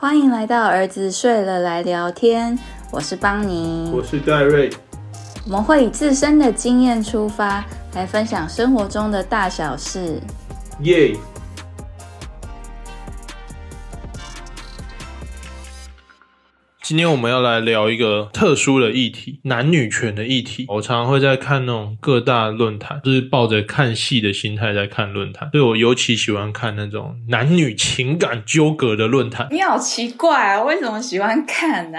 欢迎来到儿子睡了来聊天，我是邦尼，我是戴瑞。我们会以自身的经验出发，来分享生活中的大小事。耶！今天我们要来聊一个特殊的议题——男女权的议题。我常常会在看那种各大论坛，就是抱着看戏的心态在看论坛，所以我尤其喜欢看那种男女情感纠葛的论坛。你好奇怪啊，为什么喜欢看呢？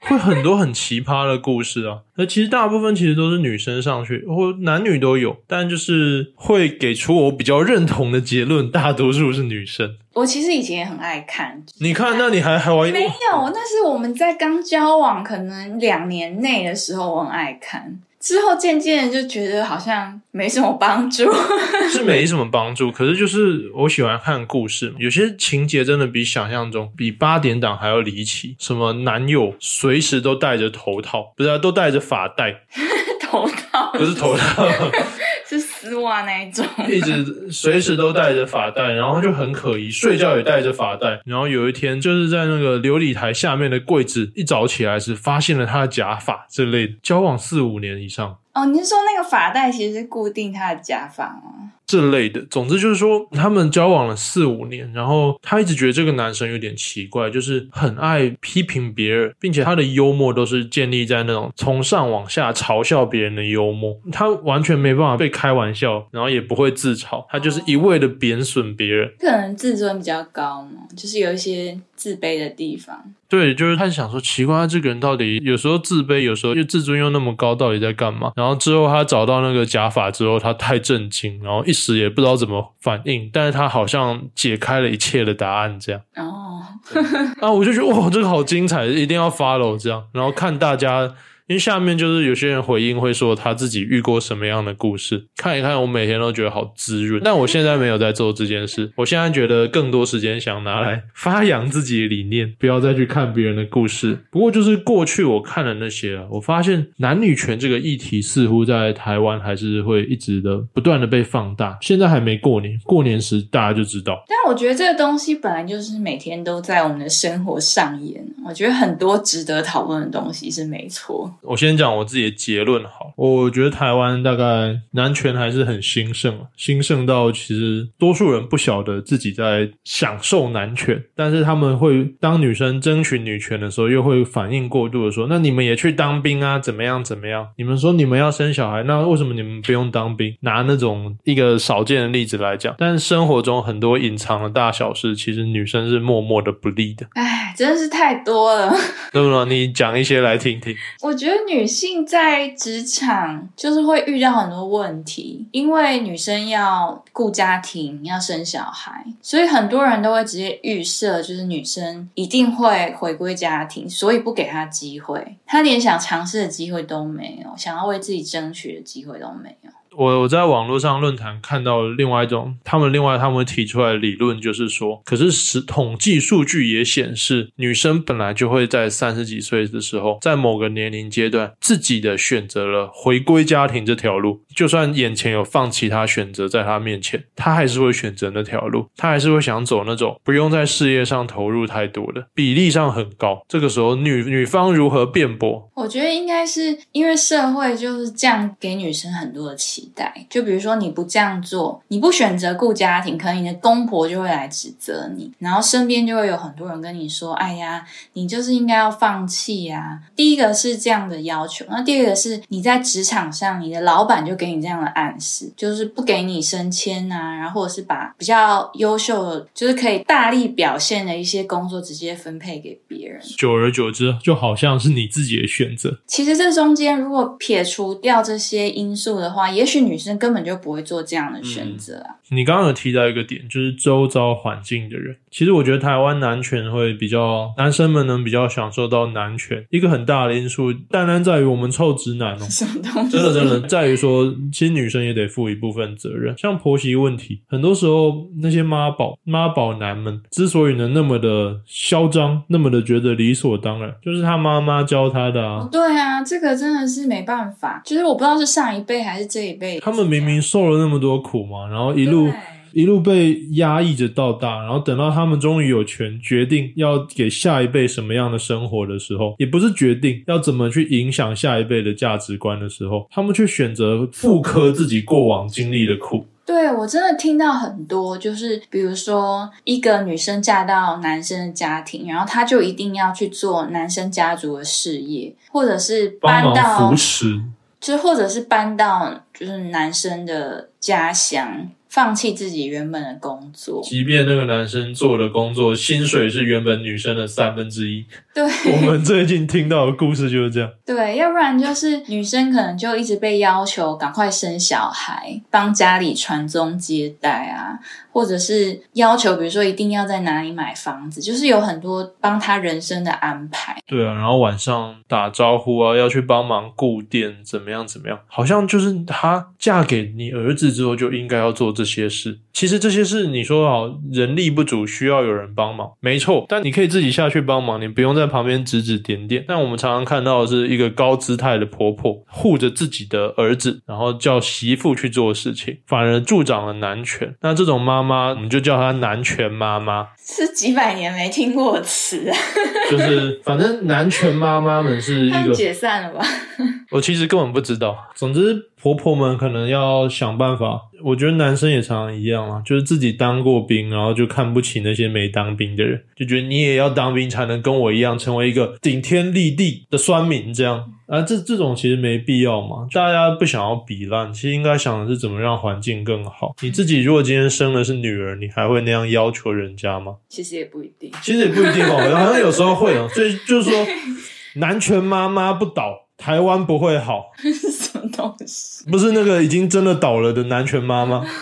会很多很奇葩的故事啊！那其实大部分其实都是女生上去，或男女都有，但就是会给出我比较认同的结论，大多数是女生。我其实以前也很爱看，你看，那你还还玩？没有，那是我们在刚交往可能两年内的时候，我很爱看。之后渐渐就觉得好像没什么帮助，是没什么帮助。可是就是我喜欢看故事，有些情节真的比想象中比八点档还要离奇。什么男友随时都戴着头套，不是都戴着发带？头套不是头套。是丝袜那一种，一直随时都戴着发带，然后就很可疑，睡觉也戴着发带。然后有一天，就是在那个琉璃台下面的柜子一早起来时，发现了他的假发之类的。交往四五年以上。哦，你是说那个发带其实是固定他的假发吗？这类的，总之就是说，他们交往了四五年，然后他一直觉得这个男生有点奇怪，就是很爱批评别人，并且他的幽默都是建立在那种从上往下嘲笑别人的幽默，他完全没办法被开玩笑，然后也不会自嘲，他就是一味的贬损别人，可能自尊比较高嘛，就是有一些自卑的地方。对，就是他想说，奇怪，他这个人到底有时候自卑，有时候又自尊又那么高，到底在干嘛？然后之后他找到那个假发之后，他太震惊，然后一时也不知道怎么反应，但是他好像解开了一切的答案，这样。哦，啊，我就觉得哇，这个好精彩，一定要 follow 这样，然后看大家。因为下面就是有些人回应会说他自己遇过什么样的故事，看一看我每天都觉得好滋润。但我现在没有在做这件事，我现在觉得更多时间想拿来发扬自己的理念，不要再去看别人的故事。不过就是过去我看的那些啊，我发现男女权这个议题似乎在台湾还是会一直的不断的被放大。现在还没过年，过年时大家就知道。但我觉得这个东西本来就是每天都在我们的生活上演，我觉得很多值得讨论的东西是没错。我先讲我自己的结论好，我觉得台湾大概男权还是很兴盛兴盛到其实多数人不晓得自己在享受男权，但是他们会当女生争取女权的时候，又会反应过度的说，那你们也去当兵啊，怎么样怎么样？你们说你们要生小孩，那为什么你们不用当兵？拿那种一个少见的例子来讲，但是生活中很多隐藏的大小事，其实女生是默默的不利的。哎，真的是太多了。那么？你讲一些来听听。我觉得女性在职场就是会遇到很多问题，因为女生要顾家庭、要生小孩，所以很多人都会直接预设，就是女生一定会回归家庭，所以不给她机会，她连想尝试的机会都没有，想要为自己争取的机会都没有。我我在网络上论坛看到另外一种，他们另外他们提出来的理论就是说，可是实统计数据也显示，女生本来就会在三十几岁的时候，在某个年龄阶段，自己的选择了回归家庭这条路。就算眼前有放其他选择在她面前，她还是会选择那条路，她还是会想走那种不用在事业上投入太多的，比例上很高。这个时候，女女方如何辩驳？我觉得应该是因为社会就是这样给女生很多的期。待，就比如说你不这样做，你不选择顾家庭，可能你的公婆就会来指责你，然后身边就会有很多人跟你说：“哎呀，你就是应该要放弃呀。”第一个是这样的要求，那第二个是你在职场上，你的老板就给你这样的暗示，就是不给你升迁啊，然后或者是把比较优秀的，就是可以大力表现的一些工作直接分配给别人。久而久之，就好像是你自己的选择。其实这中间如果撇除掉这些因素的话，也许。女生根本就不会做这样的选择啊！你刚刚有提到一个点，就是周遭环境的人。其实我觉得台湾男权会比较，男生们能比较享受到男权，一个很大的因素，单单在于我们臭直男哦。真的真的在于说，其实女生也得负一部分责任。像婆媳问题，很多时候那些妈宝妈宝男们之所以能那么的嚣张，那么的觉得理所当然，就是他妈妈教他的啊。对啊，这个真的是没办法。就是我不知道是上一辈还是这一辈。他们明明受了那么多苦嘛，然后一路一路被压抑着到大，然后等到他们终于有权决定要给下一辈什么样的生活的时候，也不是决定要怎么去影响下一辈的价值观的时候，他们却选择复刻自己过往经历的苦。对我真的听到很多，就是比如说一个女生嫁到男生的家庭，然后她就一定要去做男生家族的事业，或者是搬到扶持，就或者是搬到就是男生的家乡。放弃自己原本的工作，即便那个男生做的工作薪水是原本女生的三分之一。对，我们最近听到的故事就是这样。对，要不然就是女生可能就一直被要求赶快生小孩，帮家里传宗接代啊，或者是要求，比如说一定要在哪里买房子，就是有很多帮他人生的安排。对啊，然后晚上打招呼啊，要去帮忙顾店，怎么样怎么样，好像就是她嫁给你儿子之后就应该要做这。这些事，其实这些事你说好人力不足，需要有人帮忙，没错。但你可以自己下去帮忙，你不用在旁边指指点点。但我们常常看到的是一个高姿态的婆婆护着自己的儿子，然后叫媳妇去做事情，反而助长了男权。那这种妈妈，我们就叫她男权妈妈。是几百年没听过词啊，就是反正男权妈妈们是一个解散了吧？我其实根本不知道。总之，婆婆们可能要想办法。我觉得男生也常常一样啊，就是自己当过兵，然后就看不起那些没当兵的人，就觉得你也要当兵才能跟我一样成为一个顶天立地的酸民这样。啊，这这种其实没必要嘛，大家不想要比烂，其实应该想的是怎么让环境更好。你自己如果今天生的是女儿，你还会那样要求人家吗？其实也不一定，其实也不一定哦，好像有时候会哦。所以就是说，男权妈妈不倒，台湾不会好。什么东西？不是那个已经真的倒了的男权妈妈。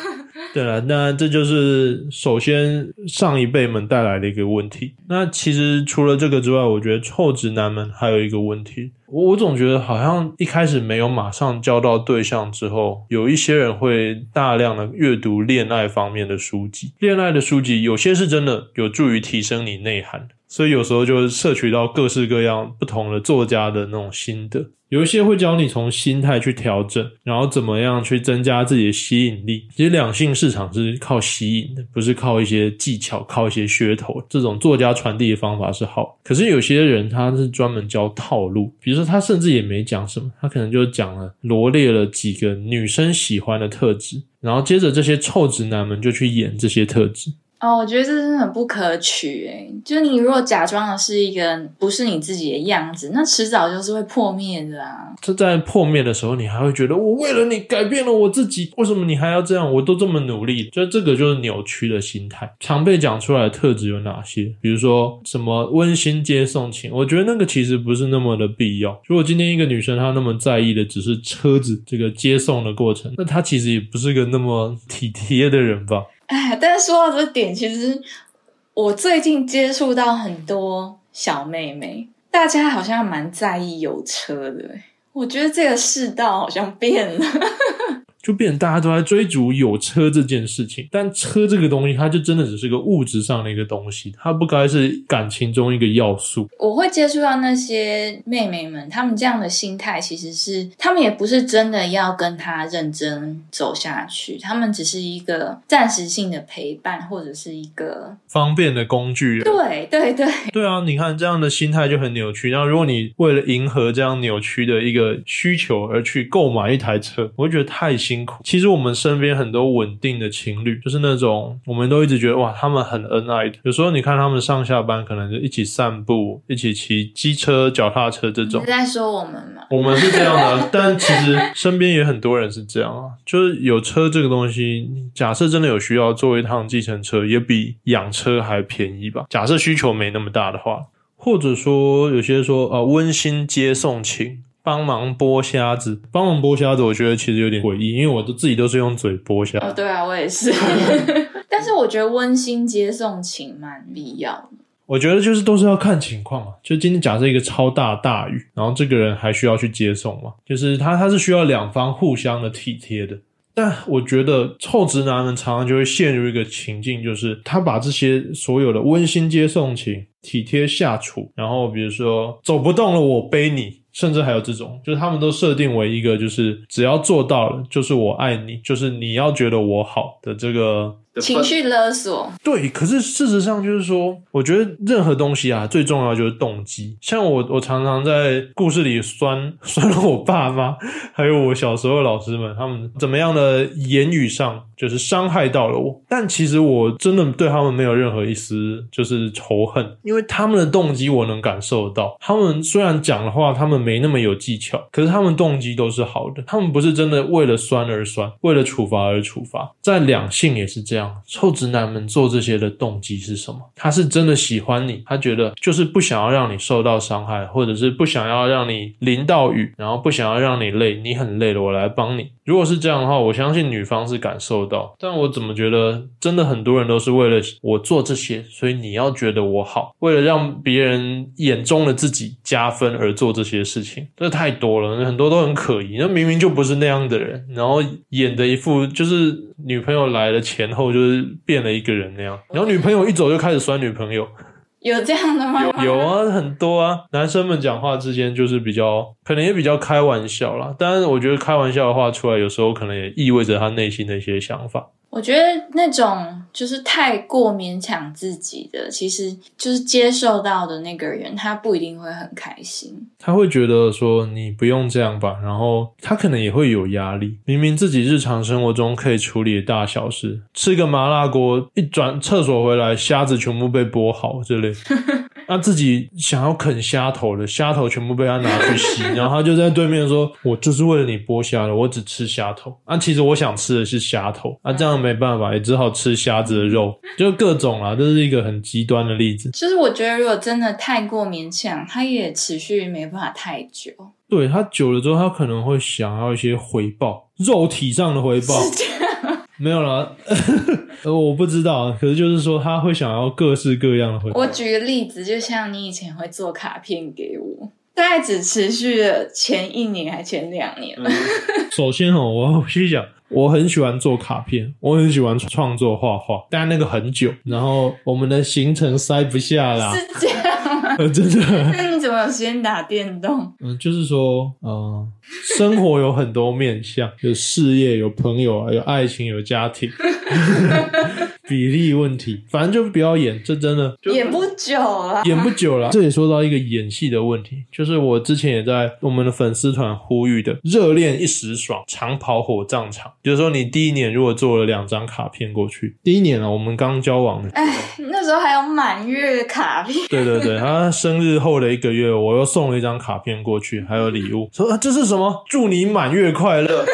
对了，那这就是首先上一辈们带来的一个问题。那其实除了这个之外，我觉得臭直男们还有一个问题。我我总觉得好像一开始没有马上交到对象之后，有一些人会大量的阅读恋爱方面的书籍。恋爱的书籍有些是真的有助于提升你内涵，所以有时候就摄取到各式各样不同的作家的那种心得。有一些会教你从心态去调整，然后怎么样去增加自己的吸引力。其实两性市场是靠吸引的，不是靠一些技巧、靠一些噱头。这种作家传递的方法是好，可是有些人他是专门教套路，比如说他甚至也没讲什么，他可能就讲了罗列了几个女生喜欢的特质，然后接着这些臭直男们就去演这些特质。哦，我觉得这真的很不可取诶。就你如果假装的是一个不是你自己的样子，那迟早就是会破灭的啊。这在破灭的时候，你还会觉得我为了你改变了我自己，为什么你还要这样？我都这么努力，就这个就是扭曲的心态。常被讲出来的特质有哪些？比如说什么温馨接送情，我觉得那个其实不是那么的必要。如果今天一个女生她那么在意的只是车子这个接送的过程，那她其实也不是个那么体贴的人吧。哎，但是说到这点，其实我最近接触到很多小妹妹，大家好像蛮在意有车的。我觉得这个世道好像变了。就变成大家都在追逐有车这件事情，但车这个东西，它就真的只是个物质上的一个东西，它不该是感情中一个要素。我会接触到那些妹妹们，她们这样的心态，其实是她们也不是真的要跟他认真走下去，她们只是一个暂时性的陪伴，或者是一个方便的工具。对对对，对啊！你看这样的心态就很扭曲。然后，如果你为了迎合这样扭曲的一个需求而去购买一台车，我会觉得太辛。辛苦。其实我们身边很多稳定的情侣，就是那种我们都一直觉得哇，他们很恩爱的。有时候你看他们上下班，可能就一起散步，一起骑机车、脚踏车这种。你在说我们吗？我们是这样的，但其实身边也很多人是这样啊。就是有车这个东西，假设真的有需要坐一趟计程车，也比养车还便宜吧？假设需求没那么大的话，或者说有些说啊，温馨接送情。帮忙剥虾子，帮忙剥虾子，我觉得其实有点诡异，因为我都自己都是用嘴剥虾。哦，对啊，我也是。但是我觉得温馨接送情蛮必要的。我觉得就是都是要看情况嘛。就今天假设一个超大大雨，然后这个人还需要去接送嘛，就是他他是需要两方互相的体贴的。但我觉得臭直男们常常就会陷入一个情境，就是他把这些所有的温馨接送情、体贴下厨，然后比如说走不动了，我背你。甚至还有这种，就是他们都设定为一个，就是只要做到了，就是我爱你，就是你要觉得我好的这个情绪勒索。对，可是事实上就是说，我觉得任何东西啊，最重要就是动机。像我，我常常在故事里酸 酸了我爸妈，还有我小时候的老师们，他们怎么样的言语上就是伤害到了我。但其实我真的对他们没有任何一丝就是仇恨，因为他们的动机我能感受到。他们虽然讲的话，他们没那么有技巧，可是他们动机都是好的。他们不是真的为了酸而酸，为了处罚而处罚。在两性也是这样。臭直男们做这些的动机是什么？他是真的喜欢你，他觉得就是不想要让你受到伤害，或者是不想要让你淋到雨，然后不想要让你累，你很累了，我来帮你。如果是这样的话，我相信女方是感受到。但我怎么觉得，真的很多人都是为了我做这些，所以你要觉得我好，为了让别人眼中的自己加分而做这些事情，这太多了，很多都很可疑。那明明就不是那样的人，然后演的一副就是女朋友来了前后就是变了一个人那样，然后女朋友一走就开始酸女朋友。有这样的吗？有有啊，很多啊。男生们讲话之间就是比较，可能也比较开玩笑啦。但是我觉得开玩笑的话出来，有时候可能也意味着他内心的一些想法。我觉得那种就是太过勉强自己的，其实就是接受到的那个人，他不一定会很开心。他会觉得说你不用这样吧，然后他可能也会有压力。明明自己日常生活中可以处理的大小事，吃个麻辣锅，一转厕所回来，虾子全部被剥好之类。他自己想要啃虾头的虾头全部被他拿去洗，然后他就在对面说：“我就是为了你剥虾的，我只吃虾头。”啊，其实我想吃的是虾头，啊，这样没办法，也只好吃虾子的肉，就各种啊，这是一个很极端的例子。就是我觉得，如果真的太过勉强，他也持续没办法太久。对他久了之后，他可能会想要一些回报，肉体上的回报。没有了，呃，我不知道，可是就是说他会想要各式各样的回。我举个例子，就像你以前会做卡片给我，大概只持续了前一年还前两年嗯。首先哦，我先讲，我很喜欢做卡片，我很喜欢创作画画，但那个很久，然后我们的行程塞不下啦。是这样吗？真的。那你怎么有时间打电动？嗯，就是说，呃，生活有很多面向，有事业，有朋友啊，有爱情，有家庭，比例问题，反正就不要演，这真的演不久了，演不久了。这也说到一个演戏的问题，就是我之前也在我们的粉丝团呼吁的“热恋一时爽，长跑火葬场”，就是说你第一年如果做了两张卡片过去，第一年啊，我们刚交往的，哎，那时候还有满月卡片，对对对，他生日后的一个月，我又送了一张卡片过去，还有礼物，说这是什么？祝你满月快乐。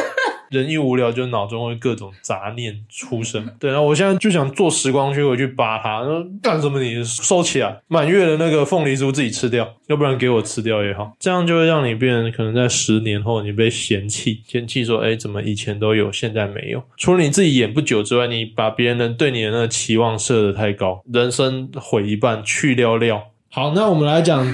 人一无聊，就脑中会各种杂念出生。对，然后我现在就想坐时光机回去扒他，说干什么？你收起来，满月的那个凤梨酥自己吃掉，要不然给我吃掉也好。这样就会让你变，可能在十年后你被嫌弃，嫌弃说，哎，怎么以前都有，现在没有？除了你自己演不久之外，你把别人的对你的那个期望设的太高，人生毁一半，去掉料。好，那我们来讲。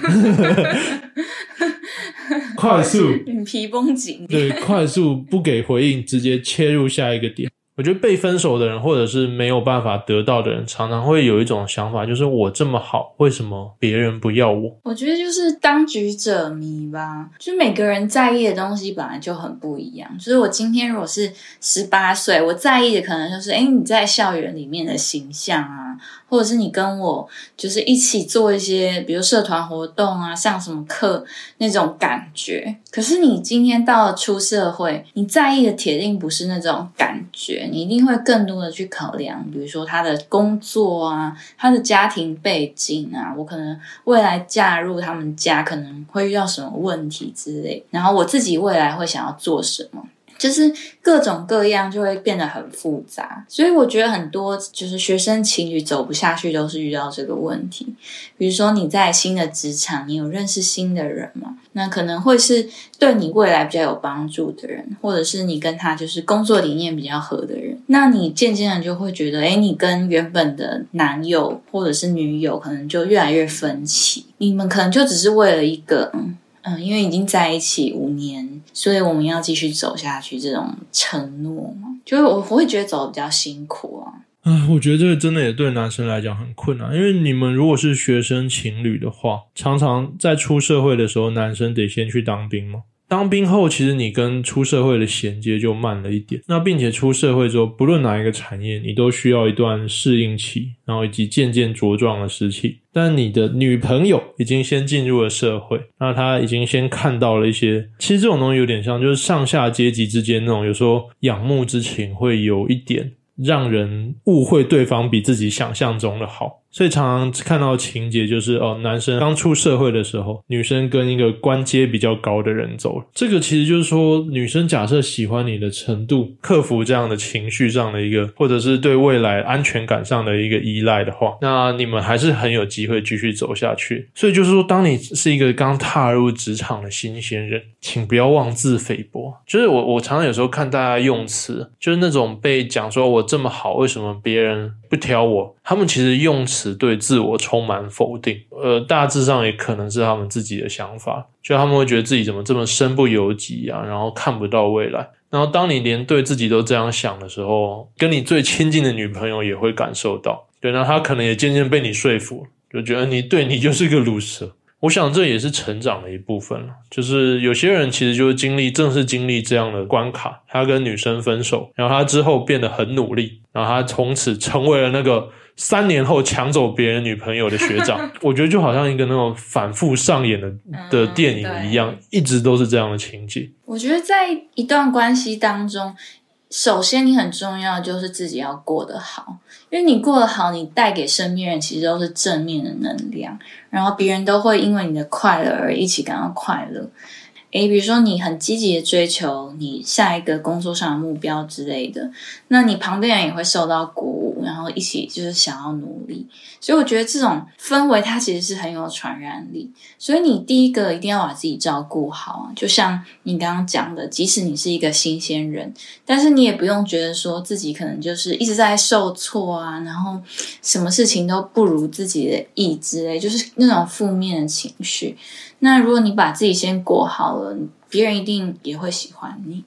快速，皮绷紧。对，快速不给回应，直接切入下一个点。我觉得被分手的人，或者是没有办法得到的人，常常会有一种想法，就是我这么好，为什么别人不要我？我觉得就是当局者迷吧，就每个人在意的东西本来就很不一样。就是我今天如果是十八岁，我在意的可能就是，哎，你在校园里面的形象啊。或者是你跟我就是一起做一些，比如社团活动啊，上什么课那种感觉。可是你今天到了出社会，你在意的铁定不是那种感觉，你一定会更多的去考量，比如说他的工作啊，他的家庭背景啊，我可能未来嫁入他们家可能会遇到什么问题之类，然后我自己未来会想要做什么。就是各种各样就会变得很复杂，所以我觉得很多就是学生情侣走不下去，都是遇到这个问题。比如说你在新的职场，你有认识新的人吗？那可能会是对你未来比较有帮助的人，或者是你跟他就是工作理念比较合的人。那你渐渐的就会觉得，哎，你跟原本的男友或者是女友可能就越来越分歧。你们可能就只是为了一个，嗯，嗯因为已经在一起五年。所以我们要继续走下去，这种承诺嘛，就是我我会觉得走的比较辛苦啊。啊，我觉得这个真的也对男生来讲很困难，因为你们如果是学生情侣的话，常常在出社会的时候，男生得先去当兵嘛。当兵后，其实你跟出社会的衔接就慢了一点。那并且出社会之后，不论哪一个产业，你都需要一段适应期，然后以及渐渐茁壮的时期。但你的女朋友已经先进入了社会，那她已经先看到了一些，其实这种东西有点像，就是上下阶级之间那种，有时候仰慕之情会有一点让人误会对方比自己想象中的好。所以常常看到情节就是哦，男生刚出社会的时候，女生跟一个官阶比较高的人走了。这个其实就是说，女生假设喜欢你的程度，克服这样的情绪上的一个，或者是对未来安全感上的一个依赖的话，那你们还是很有机会继续走下去。所以就是说，当你是一个刚踏入职场的新鲜人，请不要妄自菲薄。就是我我常常有时候看大家用词，就是那种被讲说我这么好，为什么别人？不挑我，他们其实用词对自我充满否定，呃，大致上也可能是他们自己的想法，就他们会觉得自己怎么这么身不由己啊，然后看不到未来。然后当你连对自己都这样想的时候，跟你最亲近的女朋友也会感受到，对，那她可能也渐渐被你说服，就觉得你对你就是个 loser，。我想这也是成长的一部分了，就是有些人其实就是经历，正是经历这样的关卡，他跟女生分手，然后他之后变得很努力，然后他从此成为了那个三年后抢走别人女朋友的学长。我觉得就好像一个那种反复上演的的电影一样，一直都是这样的情节。我觉得在一段关系当中。首先，你很重要就是自己要过得好，因为你过得好，你带给身边人其实都是正面的能量，然后别人都会因为你的快乐而一起感到快乐。诶，比如说你很积极的追求你下一个工作上的目标之类的，那你旁边人也会受到鼓舞，然后一起就是想要努力。所以我觉得这种氛围它其实是很有传染力。所以你第一个一定要把自己照顾好啊，就像你刚刚讲的，即使你是一个新鲜人，但是你也不用觉得说自己可能就是一直在受挫啊，然后什么事情都不如自己的意之类，就是那种负面的情绪。那如果你把自己先过好了，别人一定也会喜欢你。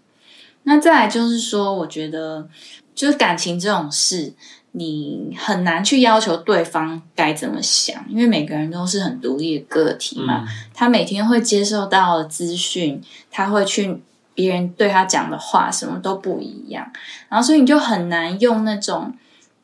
那再来就是说，我觉得就是感情这种事，你很难去要求对方该怎么想，因为每个人都是很独立的个体嘛。他每天会接受到的资讯，他会去别人对他讲的话，什么都不一样。然后所以你就很难用那种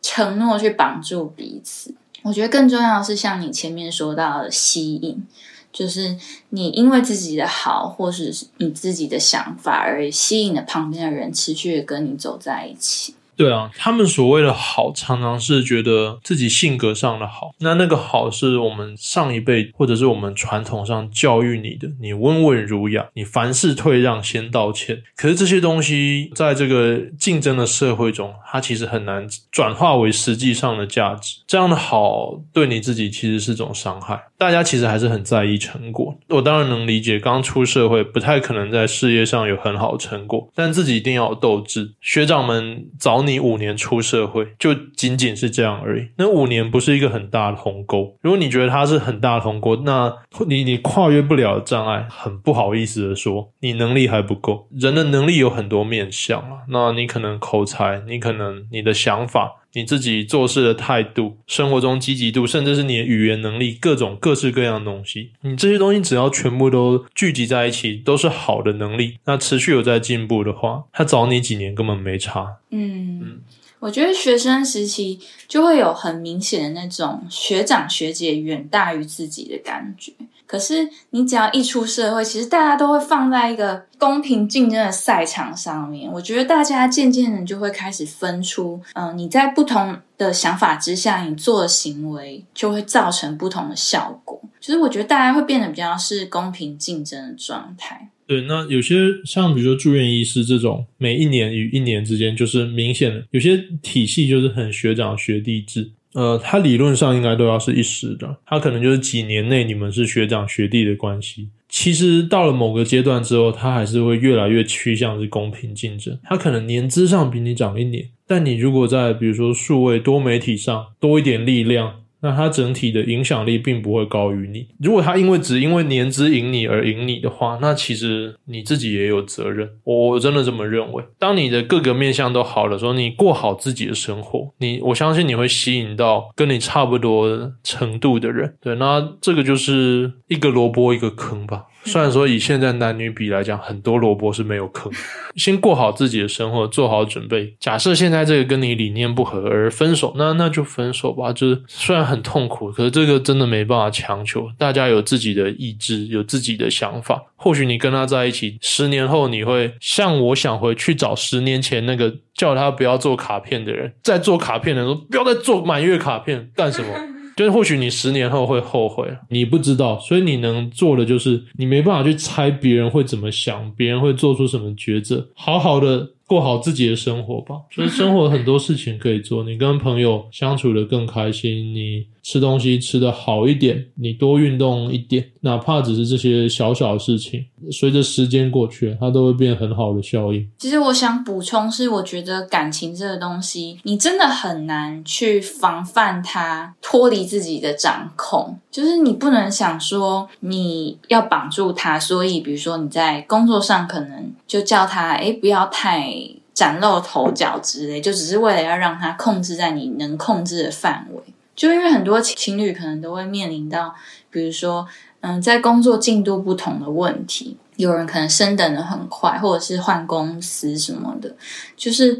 承诺去绑住彼此。我觉得更重要的是像你前面说到的吸引。就是你因为自己的好，或是你自己的想法而吸引了旁边的人，持续的跟你走在一起。对啊，他们所谓的好，常常是觉得自己性格上的好。那那个好，是我们上一辈或者是我们传统上教育你的，你温文儒雅，你凡事退让，先道歉。可是这些东西，在这个竞争的社会中，它其实很难转化为实际上的价值。这样的好，对你自己其实是种伤害。大家其实还是很在意成果。我当然能理解，刚出社会不太可能在事业上有很好的成果，但自己一定要有斗志。学长们早你五年出社会，就仅仅是这样而已。那五年不是一个很大的鸿沟。如果你觉得它是很大的鸿沟，那你你跨越不了障碍，很不好意思的说，你能力还不够。人的能力有很多面向啊，那你可能口才，你可能你的想法。你自己做事的态度、生活中积极度，甚至是你的语言能力，各种各式各样的东西，你这些东西只要全部都聚集在一起，都是好的能力。那持续有在进步的话，他找你几年根本没差。嗯，我觉得学生时期就会有很明显的那种学长学姐远大于自己的感觉。可是你只要一出社会，其实大家都会放在一个公平竞争的赛场上面。我觉得大家渐渐的就会开始分出，嗯，你在不同的想法之下，你做的行为就会造成不同的效果。其实我觉得大家会变得比较是公平竞争的状态。对，那有些像比如说住院医师这种，每一年与一年之间就是明显的，有些体系就是很学长学弟制。呃，他理论上应该都要是一时的，他可能就是几年内你们是学长学弟的关系。其实到了某个阶段之后，他还是会越来越趋向是公平竞争。他可能年资上比你长一年，但你如果在比如说数位多媒体上多一点力量，那它整体的影响力并不会高于你。如果他因为只因为年资赢你而赢你的话，那其实你自己也有责任。我真的这么认为。当你的各个面相都好的时候，你过好自己的生活，你我相信你会吸引到跟你差不多程度的人。对，那这个就是一个萝卜一个坑吧。虽然说以现在男女比来讲，很多萝卜是没有坑。先过好自己的生活，做好准备。假设现在这个跟你理念不合而分手，那那就分手吧。就是虽然很痛苦，可是这个真的没办法强求。大家有自己的意志，有自己的想法。或许你跟他在一起，十年后你会像我想回去找十年前那个叫他不要做卡片的人，在做卡片的时候不要再做满月卡片，干什么？就是或许你十年后会后悔，你不知道，所以你能做的就是你没办法去猜别人会怎么想，别人会做出什么抉择，好好的过好自己的生活吧。所以生活很多事情可以做，你跟朋友相处的更开心，你。吃东西吃的好一点，你多运动一点，哪怕只是这些小小的事情，随着时间过去，它都会变很好的效应。其实我想补充是，我觉得感情这个东西，你真的很难去防范它脱离自己的掌控。就是你不能想说你要绑住他，所以比如说你在工作上可能就叫他哎不要太崭露头角之类，就只是为了要让他控制在你能控制的范围。就因为很多情侣可能都会面临到，比如说，嗯，在工作进度不同的问题，有人可能升等的很快，或者是换公司什么的，就是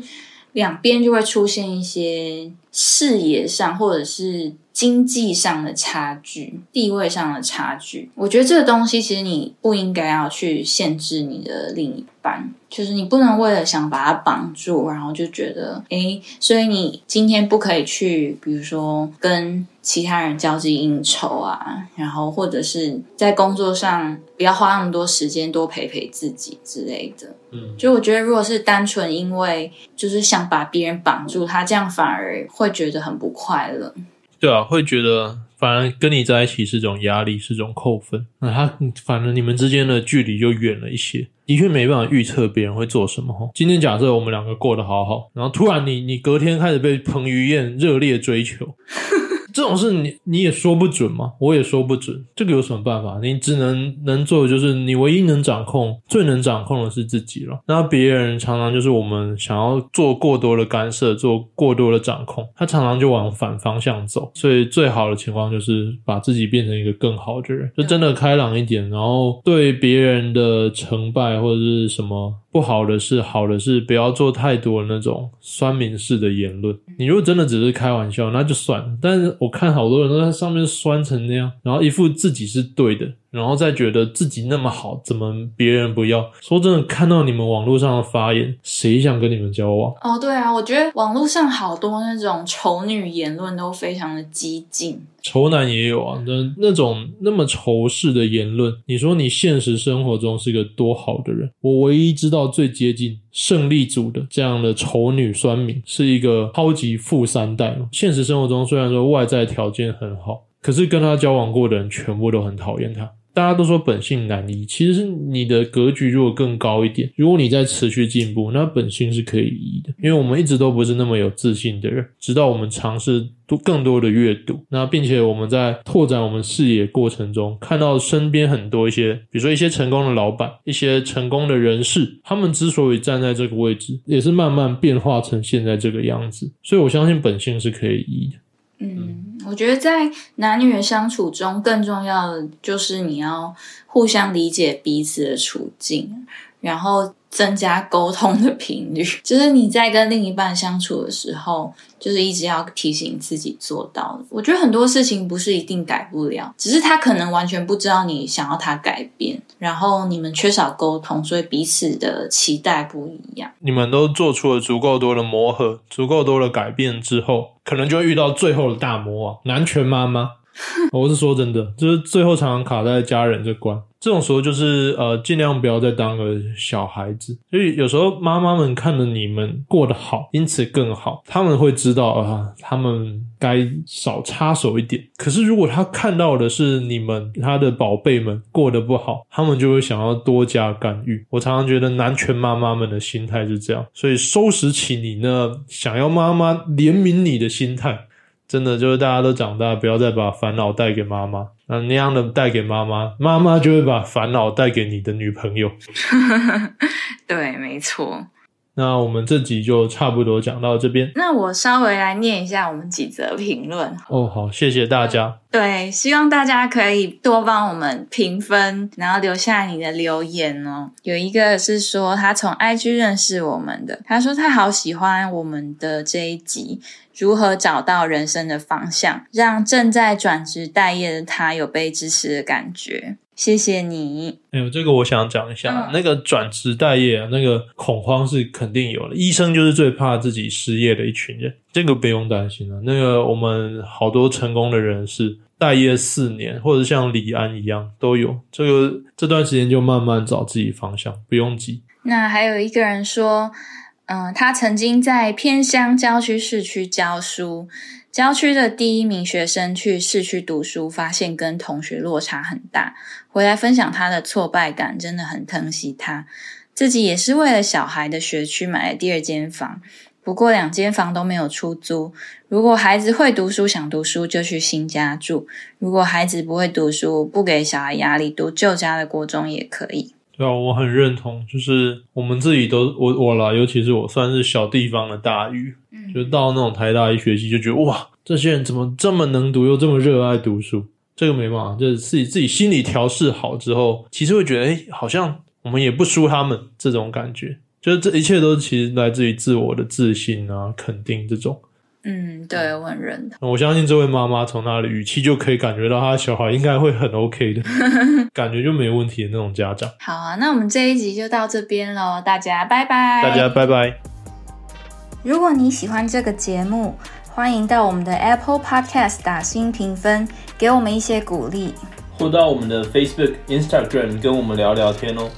两边就会出现一些视野上或者是经济上的差距、地位上的差距。我觉得这个东西其实你不应该要去限制你的另一半。就是你不能为了想把他绑住，然后就觉得，诶，所以你今天不可以去，比如说跟其他人交际应酬啊，然后或者是在工作上不要花那么多时间，多陪陪自己之类的。嗯，就我觉得，如果是单纯因为就是想把别人绑住，他这样反而会觉得很不快乐。对啊，会觉得。反而跟你在一起是种压力，是种扣分。那他反正你们之间的距离就远了一些。的确没办法预测别人会做什么。今天假设我们两个过得好好，然后突然你你隔天开始被彭于晏热烈追求。这种事你你也说不准嘛，我也说不准，这个有什么办法？你只能能做的就是你唯一能掌控、最能掌控的是自己了。那别人常常就是我们想要做过多的干涉、做过多的掌控，他常常就往反方向走。所以最好的情况就是把自己变成一个更好的人，就真的开朗一点，然后对别人的成败或者是什么。不好的是，好的是，不要做太多那种酸民式的言论。你如果真的只是开玩笑，那就算了。但是我看好多人都在上面酸成那样，然后一副自己是对的。然后再觉得自己那么好，怎么别人不要？说真的，看到你们网络上的发言，谁想跟你们交往？哦，对啊，我觉得网络上好多那种丑女言论都非常的激进，丑男也有啊。那那种那么仇视的言论，你说你现实生活中是个多好的人？我唯一知道最接近胜利组的这样的丑女酸民，是一个超级富三代。现实生活中虽然说外在条件很好，可是跟他交往过的人全部都很讨厌他。大家都说本性难移，其实是你的格局如果更高一点，如果你在持续进步，那本性是可以移的。因为我们一直都不是那么有自信的人，直到我们尝试多更多的阅读，那并且我们在拓展我们视野过程中，看到身边很多一些，比如说一些成功的老板，一些成功的人士，他们之所以站在这个位置，也是慢慢变化成现在这个样子。所以我相信本性是可以移的。嗯，我觉得在男女的相处中，更重要的就是你要互相理解彼此的处境，然后。增加沟通的频率，就是你在跟另一半相处的时候，就是一直要提醒自己做到。我觉得很多事情不是一定改不了，只是他可能完全不知道你想要他改变，然后你们缺少沟通，所以彼此的期待不一样。你们都做出了足够多的磨合，足够多的改变之后，可能就会遇到最后的大魔王——男权妈妈。我是说真的，就是最后常常卡在家人这关。这种时候就是呃，尽量不要再当个小孩子。所以有时候妈妈们看着你们过得好，因此更好，他们会知道啊，他们该少插手一点。可是如果他看到的是你们他的宝贝们过得不好，他们就会想要多加干预。我常常觉得男权妈妈们的心态是这样，所以收拾起你那想要妈妈怜悯你的心态。真的就是大家都长大，不要再把烦恼带给妈妈。那那样的带给妈妈，妈妈就会把烦恼带给你的女朋友。对，没错。那我们这集就差不多讲到这边。那我稍微来念一下我们几则评论。哦，好，谢谢大家。对，希望大家可以多帮我们评分，然后留下你的留言哦。有一个是说他从 IG 认识我们的，他说他好喜欢我们的这一集，如何找到人生的方向，让正在转职待业的他有被支持的感觉。谢谢你。哎呦，这个我想讲一下，那个转职待业啊，那个恐慌是肯定有的。医生就是最怕自己失业的一群人，这个不用担心了。那个我们好多成功的人是待业四年，或者像李安一样都有。这个这段时间就慢慢找自己方向，不用急。那还有一个人说，嗯，他曾经在偏乡郊区市区教书。郊区的第一名学生去市区读书，发现跟同学落差很大，回来分享他的挫败感，真的很疼惜他。自己也是为了小孩的学区买了第二间房，不过两间房都没有出租。如果孩子会读书、想读书，就去新家住；如果孩子不会读书，不给小孩压力，读旧家的国中也可以。对啊，我很认同，就是我们自己都我我啦，尤其是我算是小地方的大鱼。就到那种台大一学期，就觉得哇，这些人怎么这么能读，又这么热爱读书？这个没办法，就是自己自己心理调试好之后，其实会觉得，哎，好像我们也不输他们这种感觉。就是这一切都其实来自于自我的自信啊，肯定这种。嗯，对我很认同。我相信这位妈妈从她的语气就可以感觉到，她小孩应该会很 OK 的，感觉就没问题的那种家长。好啊，那我们这一集就到这边喽，大家拜拜。大家拜拜。如果你喜欢这个节目，欢迎到我们的 Apple Podcast 打新评分，给我们一些鼓励，或到我们的 Facebook、Instagram 跟我们聊聊天哦。